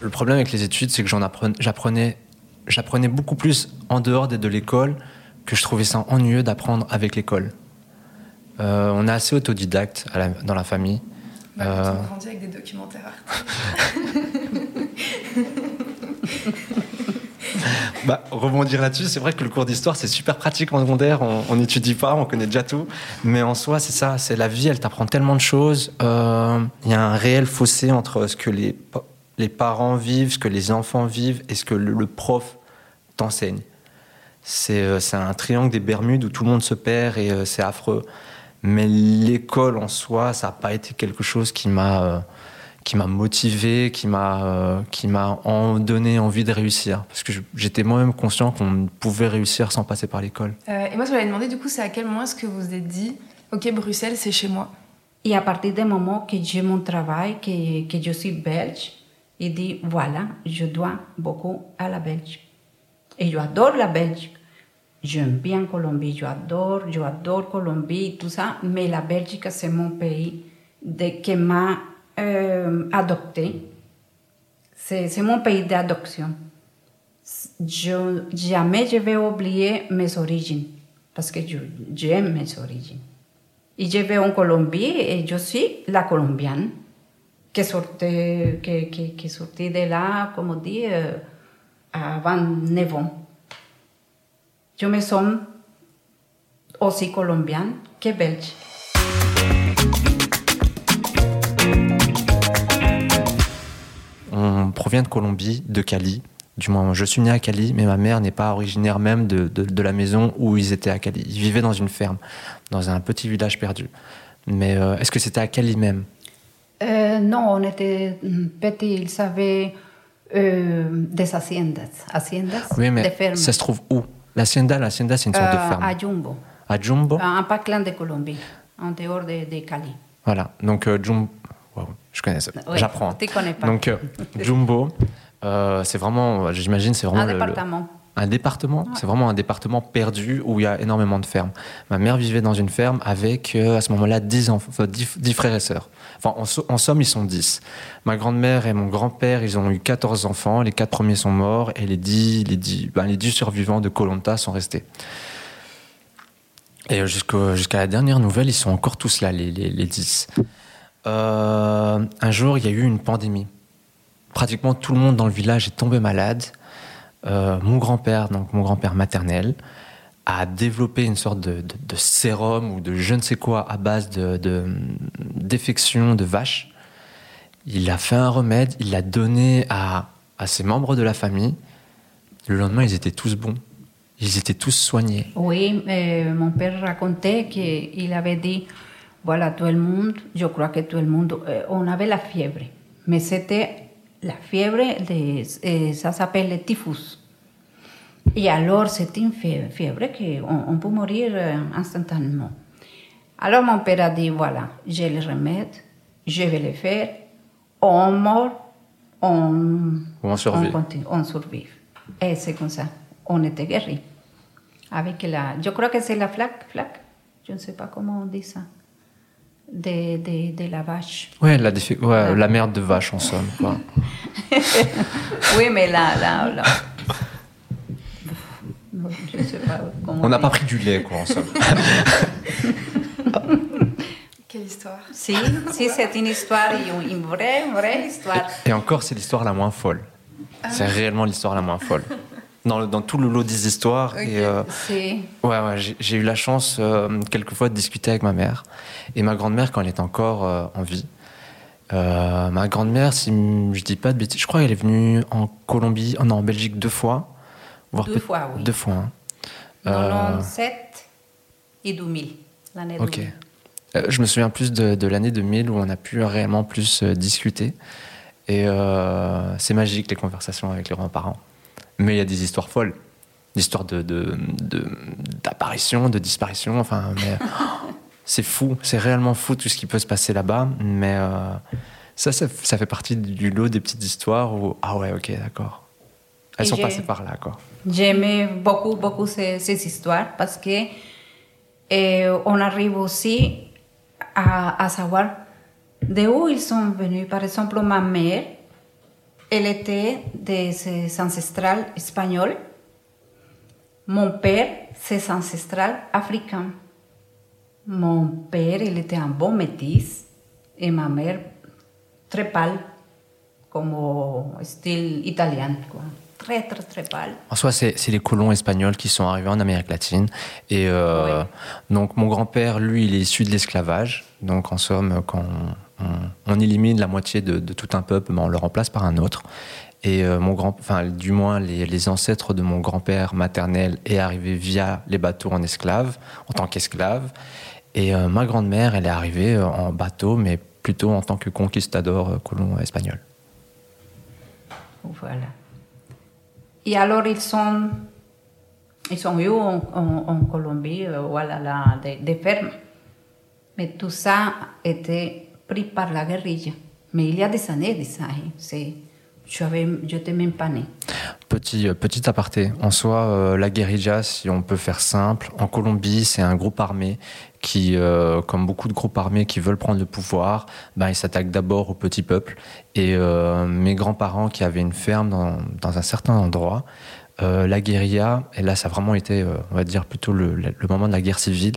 Le problème avec les études, c'est que j'apprenais, beaucoup plus en dehors de, de l'école que je trouvais ça ennuyeux d'apprendre avec l'école. Euh, on est assez autodidacte à la- dans la famille. Euh, On grandit avec des documentaires. Bah, rebondir là-dessus, c'est vrai que le cours d'histoire, c'est super pratique en secondaire. On n'étudie pas, on connaît déjà tout. Mais en soi, c'est ça, c'est la vie, elle t'apprend tellement de choses. Euh, Il y a un réel fossé entre ce que les, les parents vivent, ce que les enfants vivent et ce que le, le prof t'enseigne. C'est euh, c'est un triangle des Bermudes où tout le monde se perd et euh, c'est affreux. Mais l'école en soi, ça n'a pas été quelque chose qui m'a. euh, qui m'a motivé, qui m'a euh, qui m'a en donné envie de réussir. Parce que j'étais moi-même conscient qu'on pouvait réussir sans passer par l'école. Euh, et moi, je voulais demander du coup, c'est à quel moment est-ce que vous vous êtes dit, ok, Bruxelles, c'est chez moi Et à partir du moment que j'ai mon travail, que, que je suis belge, il dit voilà, je dois beaucoup à la Belgique. Et je adore la Belgique. J'aime bien Colombie, je adore, je adore Colombie, tout ça, mais la Belgique, c'est mon pays de, qui m'a euh, adopté. C'est mon pays d'adoption. Je, jamais je vais mes origines, parce que je- j'aime mes origines. Et je vais en Colombie et je suis la colombienne qui sortait, qui, qui, qui de là, comme on dit, à 29 ans. Je me sens aussi colombienne que belge. On provient de Colombie, de Cali. Du moins, je suis né à Cali, mais ma mère n'est pas originaire même de, de, de, la maison où ils étaient à Cali. Ils vivaient dans une ferme, dans un petit village perdu. Mais euh, est-ce que c'était à Cali même? Euh, Non, on était petits. Ils savaient euh, des haciendas. haciendas oui, mais des fermes. ça se trouve où? L'hacienda, l'hacienda, c'est une sorte de ferme. À Jumbo. À Jumbo? Un pas clan de Colombie, en dehors de, de Cali. Voilà, donc euh, Jumbo. Wow, je connais ça. Oui, J'apprends. Tu connais pas. Donc Jumbo, euh, c'est vraiment, j'imagine, c'est vraiment un le, département. Le, un département. C'est vraiment un département perdu où il y a énormément de fermes. Ma mère vivait dans une ferme avec euh, à ce moment-là 10, enfants, 10, 10, frères et sœurs. Enfin, en, en, somme, ils sont 10. Ma grand-mère et mon grand-père, ils ont eu 14 enfants. Les quatre premiers sont morts et les 10, les 10, ben, les 10 survivants de Colonta sont restés. Et jusqu'à jusqu la dernière nouvelle, ils sont encore tous là, les, les, les 10. Euh, un jour, il y a eu une pandémie. Pratiquement tout le monde dans le village est tombé malade. Euh, mon grand-père, donc mon grand-père maternel, a développé une sorte de, de, de, sérum ou de je ne sais quoi à base de, d'infection de, vache. Il a fait un remède, il l'a donné à, à ses membres de la famille. Le lendemain, ils étaient tous bons. Ils étaient tous soignés. Oui, mon père racontait qu'il avait dit voilà, tout le monde, je crois que tout le monde, euh, on avait la fièvre, mais c'était la fièvre, de, euh, ça s'appelle le typhus. Et alors, c'est une fièvre, fièvre qu'on on peut mourir euh, instantanément. Alors, mon père a dit voilà, j'ai le remède, je vais le faire, on meurt, on, on survit. On, continue, on survit. Et c'est comme ça, on était guéris. Avec la, je crois que c'est la flaque, flaque, je ne sais pas comment on dit ça de, de, de, la vache. Ouais, la, ouais, ah. la merde de vache en somme. Quoi. oui, mais là, là, là. Je sais pas On n'a pas pris du lait, quoi, en somme. Quelle histoire Si, si c'est une histoire, une vraie, vraie histoire. Et, et encore, c'est l'histoire la moins folle. Ah. C'est réellement l'histoire la moins folle. Dans, dans, tout le lot des histoires. Okay. Et, euh, ouais, ouais, j'ai eu la chance euh, quelquefois de discuter avec ma mère et ma grand-mère quand elle est encore euh, en vie. Euh, ma grand-mère, si je dis pas de bêtises, je crois qu'elle est venue en Colombie, oh non, en Belgique deux fois. Voire deux fois, oui. Deux fois. Hein. 97 et 2000, l'année 2000. Ok. je me souviens plus de, de l'année 2000 où on a pu réellement plus discuter. Et c'est magique les conversations avec les grands-parents. Mais il y a des histoires folles. D'histoires de, d'apparition, de, de, de, disparition. Enfin, mais, c'est fou. C'est réellement fou tout ce qui peut se passer là-bas. Mais euh, ça, ça, ça, fait partie du lot des petites histoires où, ah ouais, ok, d'accord. Elles Et sont passées par là, quoi. J'aimais beaucoup, beaucoup ces, ces, histoires parce que euh, on arrive aussi à, à savoir d'où ils sont venus. Par exemple, ma mère, elle était de ses ancestrales espagnols. Mon père, ses ancestrales africains. Mon père, il était un bon métis et ma mère, très pâle, comme style italien. Quoi. Très, très, très pâle. En soi, c'est les colons espagnols qui sont arrivés en Amérique latine. Et euh, oui. donc, mon grand-père, lui, il est issu de l'esclavage. Donc, en somme, quand on, on, élimine la moitié de, tout un peuple, ben on le remplace par un autre. Et euh, mon grand, enfin, du moins, les, ancêtres de mon grand-père maternel est arrivé via les bateaux en esclave, en tant qu'esclave. Et euh, ma grand-mère, elle est arrivée euh, en bateau, mais plutôt en tant que conquistador euh, colon espagnol. Voilà. Et alors, ils sont, ils sont eu en Colombie, voilà, là, des, des fermes? Mais tout ça était par la guérilla. Mais il y a des années de ça. C'est je n'étais même pas né. Petit, aparté. En soi, euh, la guérilla, si on peut faire simple, en Colombie, c'est un groupe armé qui, euh, comme beaucoup de groupes armés qui veulent prendre le pouvoir, ben, ils s'attaquent d'abord au petit peuple. Et euh, mes grands-parents qui avaient une ferme dans, un certain endroit, la guérilla, et là ça a vraiment été, on va dire, plutôt le, moment de la guerre civile,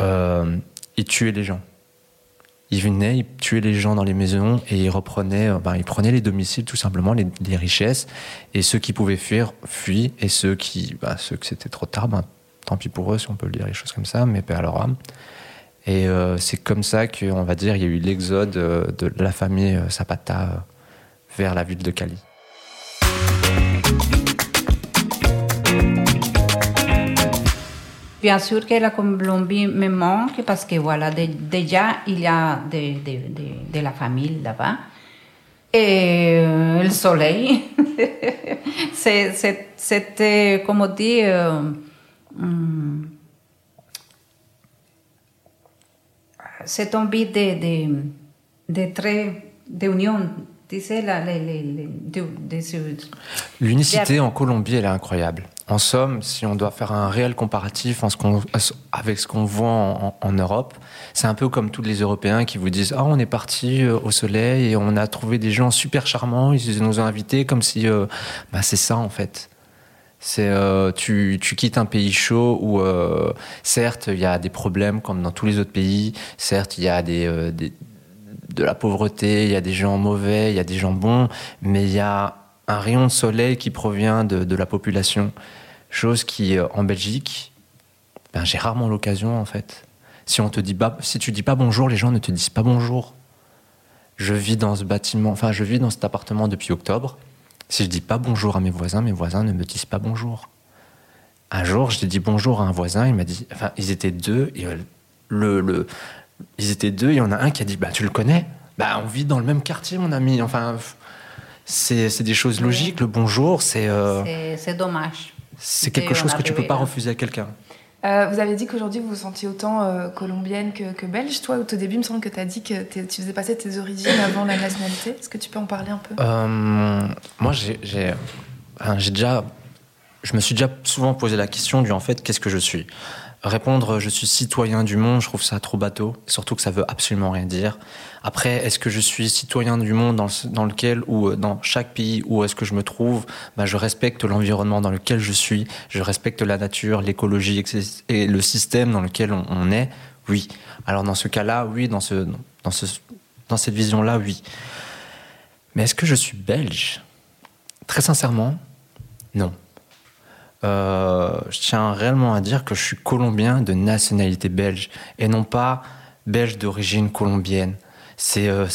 ils tuaient les gens. Ils venaient, ils tuaient les gens dans les maisons et ils reprenaient, ben, ils prenaient les domiciles tout simplement, les, richesses. Et ceux qui pouvaient fuir, fuient. Et ceux qui, ben, ceux que c'était trop tard, ben, tant pis pour eux si on peut le dire, les choses comme ça, mais père leur âme. Et euh, c'est comme ça qu'on va dire, il y a eu l'exode de la famille Zapata vers la ville de Cali. Bien sûr que la Colombie me manque parce que voilà, déjà il y a de, de, de, de la famille là-bas. Et le soleil, c'était, comme dire, euh, hmm, c'est envie de, de, de, très, de union L'unicité en Colombie, elle est incroyable. En somme, si on doit faire un réel comparatif avec ce qu'on voit en, Europe, c'est un peu comme tous les Européens qui vous disent Ah, on est parti euh, au soleil et on a trouvé des gens super charmants, ils nous ont invités comme si. Euh, bah, c'est ça en fait. C'est euh, tu, quittes un pays chaud où certes il y a des problèmes comme dans tous les autres pays, certes il y a des, de la pauvreté, il y a des gens mauvais, il y a des gens bons, mais il y a un rayon de soleil qui provient de, la population. Chose qui, euh, en Belgique, ben, j'ai rarement l'occasion en fait. Si on te dit si tu dis pas bonjour, les gens ne te disent pas bonjour. Je vis dans ce bâtiment, enfin je vis dans cet appartement depuis octobre. Si je dis pas bonjour à mes voisins, mes voisins ne me disent pas bonjour. Un jour, j'ai dit bonjour à un voisin, il m'a dit, enfin ils étaient deux, euh, le, le, ils étaient deux, il y en a un qui a dit Bah, tu le connais? Bah, on vit dans le même quartier, mon ami. Enfin, c'est des choses logiques. Le bonjour, c'est. Euh, c'est dommage. C'est quelque chose que tu peux pas refuser à quelqu'un. Euh, vous avez dit qu'aujourd'hui vous vous sentiez autant euh, colombienne que, que, belge. Toi, au tout début, il me semble que tu as dit que tu faisais passer tes origines avant la nationalité. Est-ce que tu peux en parler un peu? Moi, j'ai déjà. Je me suis déjà souvent posé la question du en fait, qu'est-ce que je suis? Répondre je suis citoyen du monde, je trouve ça trop bateau, surtout que ça veut absolument rien dire. Après, est-ce que je suis citoyen du monde dans, lequel ou euh, dans chaque pays où est-ce que je me trouve? Bah, Je respecte l'environnement dans lequel je suis, je respecte la nature, l'écologie et le système dans lequel on, est. Oui. Alors dans ce cas-là, oui, dans, ce, dans, ce, dans cette vision-là, oui. Mais est-ce que je suis belge? Très sincèrement, non. Euh, je tiens réellement à dire que je suis colombien de nationalité belge et non pas belge d'origine colombienne. C'est euh,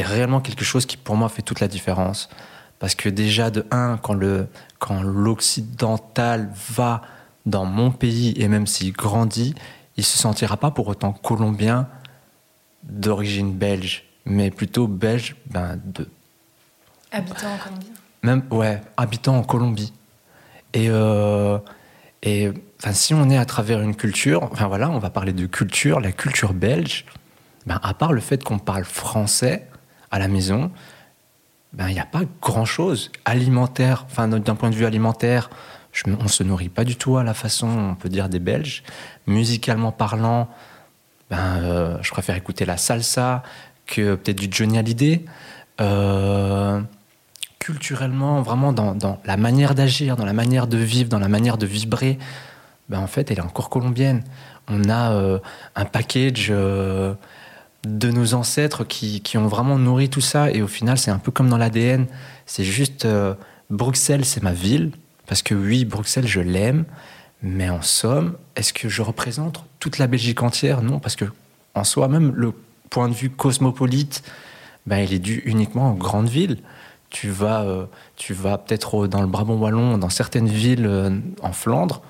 réellement quelque chose qui pour moi fait toute la différence. Parce que déjà de un, quand le quand l'occidental va dans mon pays et même s'il grandit, il se sentira pas pour autant colombien d'origine belge, mais plutôt belge ben, de habitant en Colombie. Même ouais, habitant en Colombie. Et, euh, si on est à travers une culture, enfin voilà, on va parler de culture, la culture belge, ben, à part le fait qu'on parle français à la maison, ben, il n'y a pas grand-chose alimentaire, enfin d'un point de vue alimentaire, je, on se nourrit pas du tout à la façon, on peut dire, des Belges. Musicalement parlant, ben, euh, je préfère écouter la salsa que peut-être du Johnny Hallyday. Euh, culturellement, vraiment dans, la manière d'agir, dans la manière de vivre, dans la manière de vibrer, ben en fait, elle est encore colombienne. On a euh, un package euh, de nos ancêtres qui, ont vraiment nourri tout ça. Et au final, c'est un peu comme dans l'ADN. C'est juste euh, Bruxelles, c'est ma ville. Parce que oui, Bruxelles, je l'aime. Mais en somme, est-ce que je représente toute la Belgique entière? Non, parce que en soi, même le point de vue cosmopolite, ben, il est dû uniquement aux grandes villes tu vas, euh, vas peut-être dans le Brabant wallon, dans certaines villes euh, en Flandre.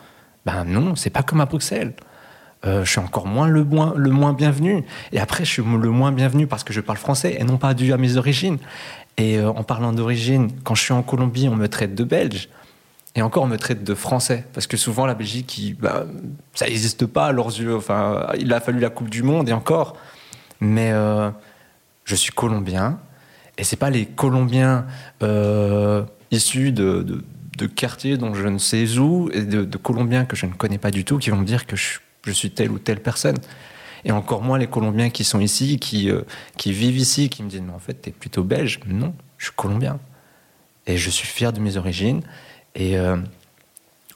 Ben non, c'est pas comme à Bruxelles. Euh, je suis encore moins le, moins le moins bienvenu. Et après, je suis le moins bienvenu parce que je parle français et non pas dû à mes origines. Et en parlant d'origine, quand je suis en Colombie, on me traite de belge. Et encore, on me traite de français. Parce que souvent, la Belgique, ben, ça n'existe pas à leurs yeux. Enfin, il a fallu la Coupe du Monde et encore. Mais je suis colombien. Et c'est pas les Colombiens euh, issus de, quartiers dont je ne sais où et de, Colombiens que je ne connais pas du tout qui vont me dire que je, suis telle ou telle personne. Et encore moins les Colombiens qui sont ici, qui, euh, qui vivent ici, qui me disent mais en fait t'es plutôt belge. Non, je suis colombien. Et je suis fier de mes origines. Et euh,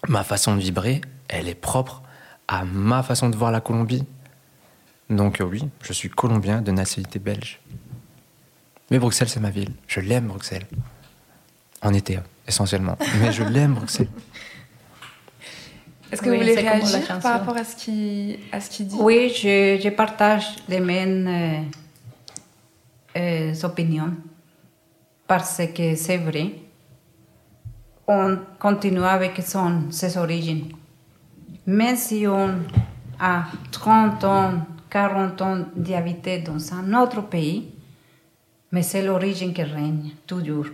ma façon de vibrer, elle est propre à ma façon de voir la Colombie. Donc oui, je suis colombien de nationalité belge. Mais Bruxelles, c'est ma ville. Je l'aime, Bruxelles. En été, essentiellement. Mais je l'aime, Bruxelles. Est-ce que vous voulez réagir par rapport à ce qu'il qu dit Oui, je, je, partage les mêmes euh, euh, opinions parce que c'est vrai. On continue avec son, ses origines. Même si on a 30 ans, 40 ans d'habiter dans un autre pays, mais c'est l'origine qui règne toujours.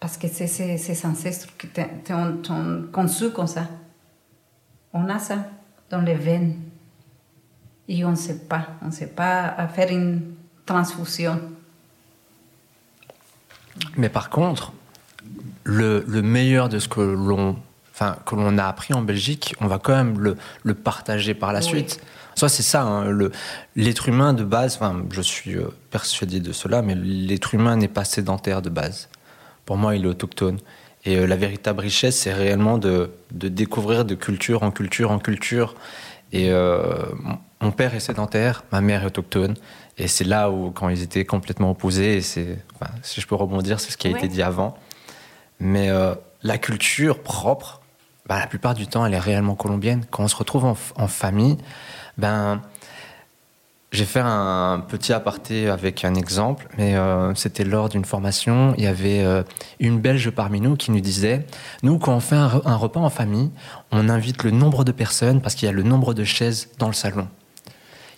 Parce que c'est ses ancêtres qui t'ont conçu comme ça. On a ça dans les veines. Et on ne sait pas, on ne sait pas faire une transfusion. Mais par contre, le, le meilleur de ce que l'on enfin, que l'on a appris en Belgique, on va quand même le, le partager par la suite. Soit c'est ça, hein, l'être humain de base, enfin, je suis euh, persuadé de cela, mais l'être humain n'est pas sédentaire de base. Pour moi, il est autochtone. Et euh, la véritable richesse, c'est réellement de, de, découvrir de culture en culture en culture. Et euh, mon père est sédentaire, ma mère est autochtone. Et c'est là où, quand ils étaient complètement opposés, et c'est, enfin, si je peux rebondir, c'est ce qui a été dit avant. Mais euh, la culture propre, bah, la plupart du temps, elle est réellement colombienne. Quand on se retrouve en, en famille, ben, j'ai fait un petit aparté avec un exemple, mais euh, c'était lors d'une formation. Il y avait euh, une Belge parmi nous qui nous disait Nous, quand on fait un, un, repas en famille, on invite le nombre de personnes parce qu'il y a le nombre de chaises dans le salon.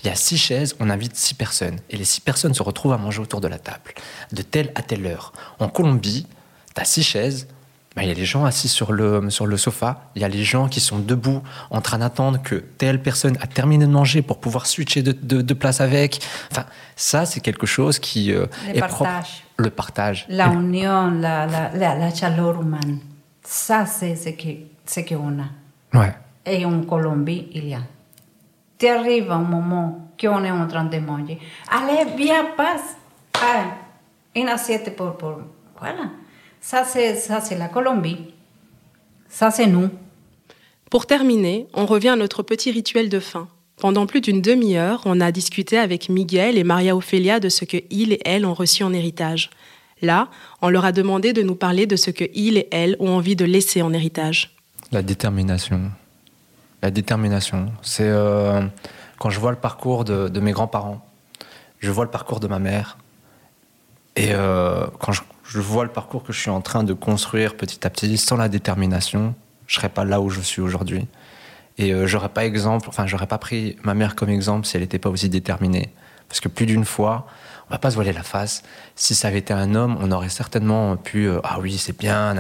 Il y a six chaises, on invite six personnes. Et les six personnes se retrouvent à manger autour de la table, de telle à telle heure. En Colombie, tu as six chaises, ben, il y a les gens assis sur le, sur le sofa, il y a les gens qui sont debout en train d'attendre que telle personne a terminé de manger pour pouvoir switcher de, de, de place avec. Enfin, ça, c'est quelque chose qui euh, est partage. propre. Le partage. La union, la, la, la, la chaleur humaine. Ça, c'est ce qu'on a. Ouais. Et en Colombie, il y a. Tu arrives un moment qu'on est en train de manger. Allez, viens, passe. Ah, une assiette pour, pour... Voilà. Ça, c'est la Colombie. Ça, c'est nous. Pour terminer, on revient à notre petit rituel de fin. Pendant plus d'une demi-heure, on a discuté avec Miguel et Maria Ophelia de ce que ils et elles ont reçu en héritage. Là, on leur a demandé de nous parler de ce que ils et elles ont envie de laisser en héritage. La détermination. La détermination. C'est euh, quand je vois le parcours de, de mes grands-parents, je vois le parcours de ma mère, et euh, quand je, je vois le parcours que je suis en train de construire petit à petit, sans la détermination, je serais pas là où je suis aujourd'hui. Et euh, j'aurais pas exemple, enfin j'aurais pas pris ma mère comme exemple si elle n'était pas aussi déterminée. Parce que plus d'une fois, on va pas se voiler la face. Si ça avait été un homme, on aurait certainement pu, euh, ah oui c'est bien,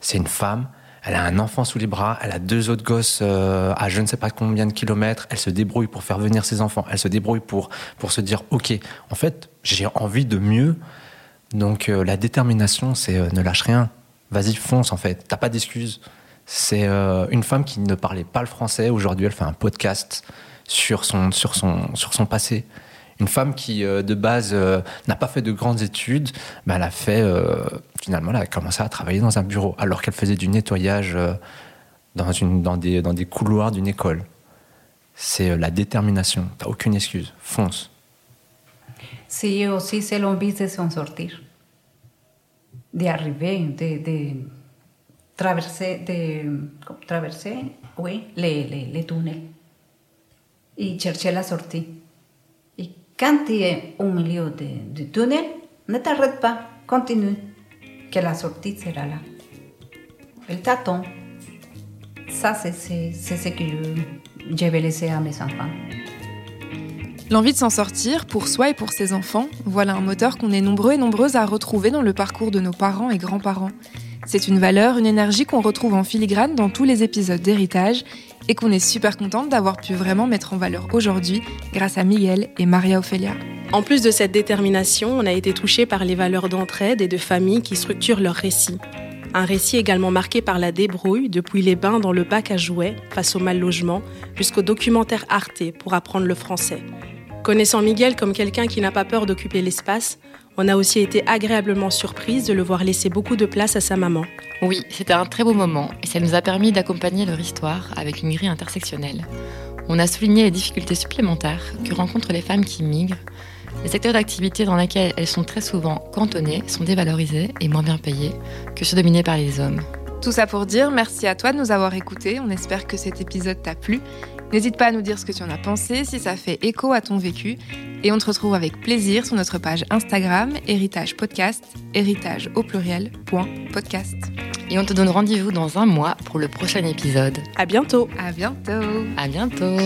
c'est une femme. Elle a un enfant sous les bras, elle a deux autres gosses euh, à je ne sais pas combien de kilomètres. Elle se débrouille pour faire venir ses enfants. Elle se débrouille pour pour se dire ok, en fait j'ai envie de mieux. Donc euh, la détermination, c'est euh, ne lâche rien. Vas-y, fonce en fait. T'as pas d'excuses. C'est euh, une femme qui ne parlait pas le français. Aujourd'hui, elle fait un podcast sur son, sur son, sur son passé. Une femme qui, de base, n'a pas fait de grandes études, ben, elle a fait, finalement, elle a commencé à travailler dans un bureau, alors qu'elle faisait du nettoyage dans, une, dans, des, dans des couloirs d'une école. C'est la détermination. T'as aucune excuse. Fonce. Sí, aussi, c'est l'envie de s'en sortir, d'arriver, de, de traverser, de traverser, oui, les, les, les tunnels et chercher la sortie. Et quand tu es au milieu de, du tunnel, ne t'arrête pas, continue, que la sortie sera là. Elle t'attend. Ça, c'est ce que je, je vais laisser à mes enfants. L'envie de s'en sortir, pour soi et pour ses enfants, voilà un moteur qu'on est nombreux et nombreuses à retrouver dans le parcours de nos parents et grands-parents. C'est une valeur, une énergie qu'on retrouve en filigrane dans tous les épisodes d'héritage et qu'on est super contente d'avoir pu vraiment mettre en valeur aujourd'hui grâce à Miguel et Maria Ophelia. En plus de cette détermination, on a été touché par les valeurs d'entraide et de famille qui structurent leur récit. Un récit également marqué par la débrouille, depuis les bains dans le bac à jouets face au mal logement, jusqu'au documentaire Arte pour apprendre le français. Connaissant Miguel comme quelqu'un qui n'a pas peur d'occuper l'espace, on a aussi été agréablement surprise de le voir laisser beaucoup de place à sa maman. Oui, c'était un très beau moment et ça nous a permis d'accompagner leur histoire avec une grille intersectionnelle. On a souligné les difficultés supplémentaires que rencontrent les femmes qui migrent, les secteurs d'activité dans lesquels elles sont très souvent cantonnées sont dévalorisés et moins bien payés que ceux dominés par les hommes. Tout ça pour dire merci à toi de nous avoir écoutés. On espère que cet épisode t'a plu. N'hésite pas à nous dire ce que tu en as pensé, si ça fait écho à ton vécu. Et on te retrouve avec plaisir sur notre page Instagram, Héritage Podcast, héritage au pluriel, point podcast. Et on te donne rendez-vous dans un mois pour le prochain épisode. À bientôt. À bientôt. À bientôt.